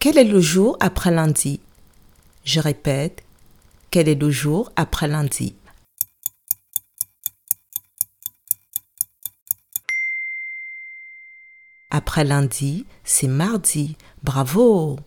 Quel est le jour après lundi? Je répète, quel est le jour après lundi? Après lundi, c'est mardi. Bravo!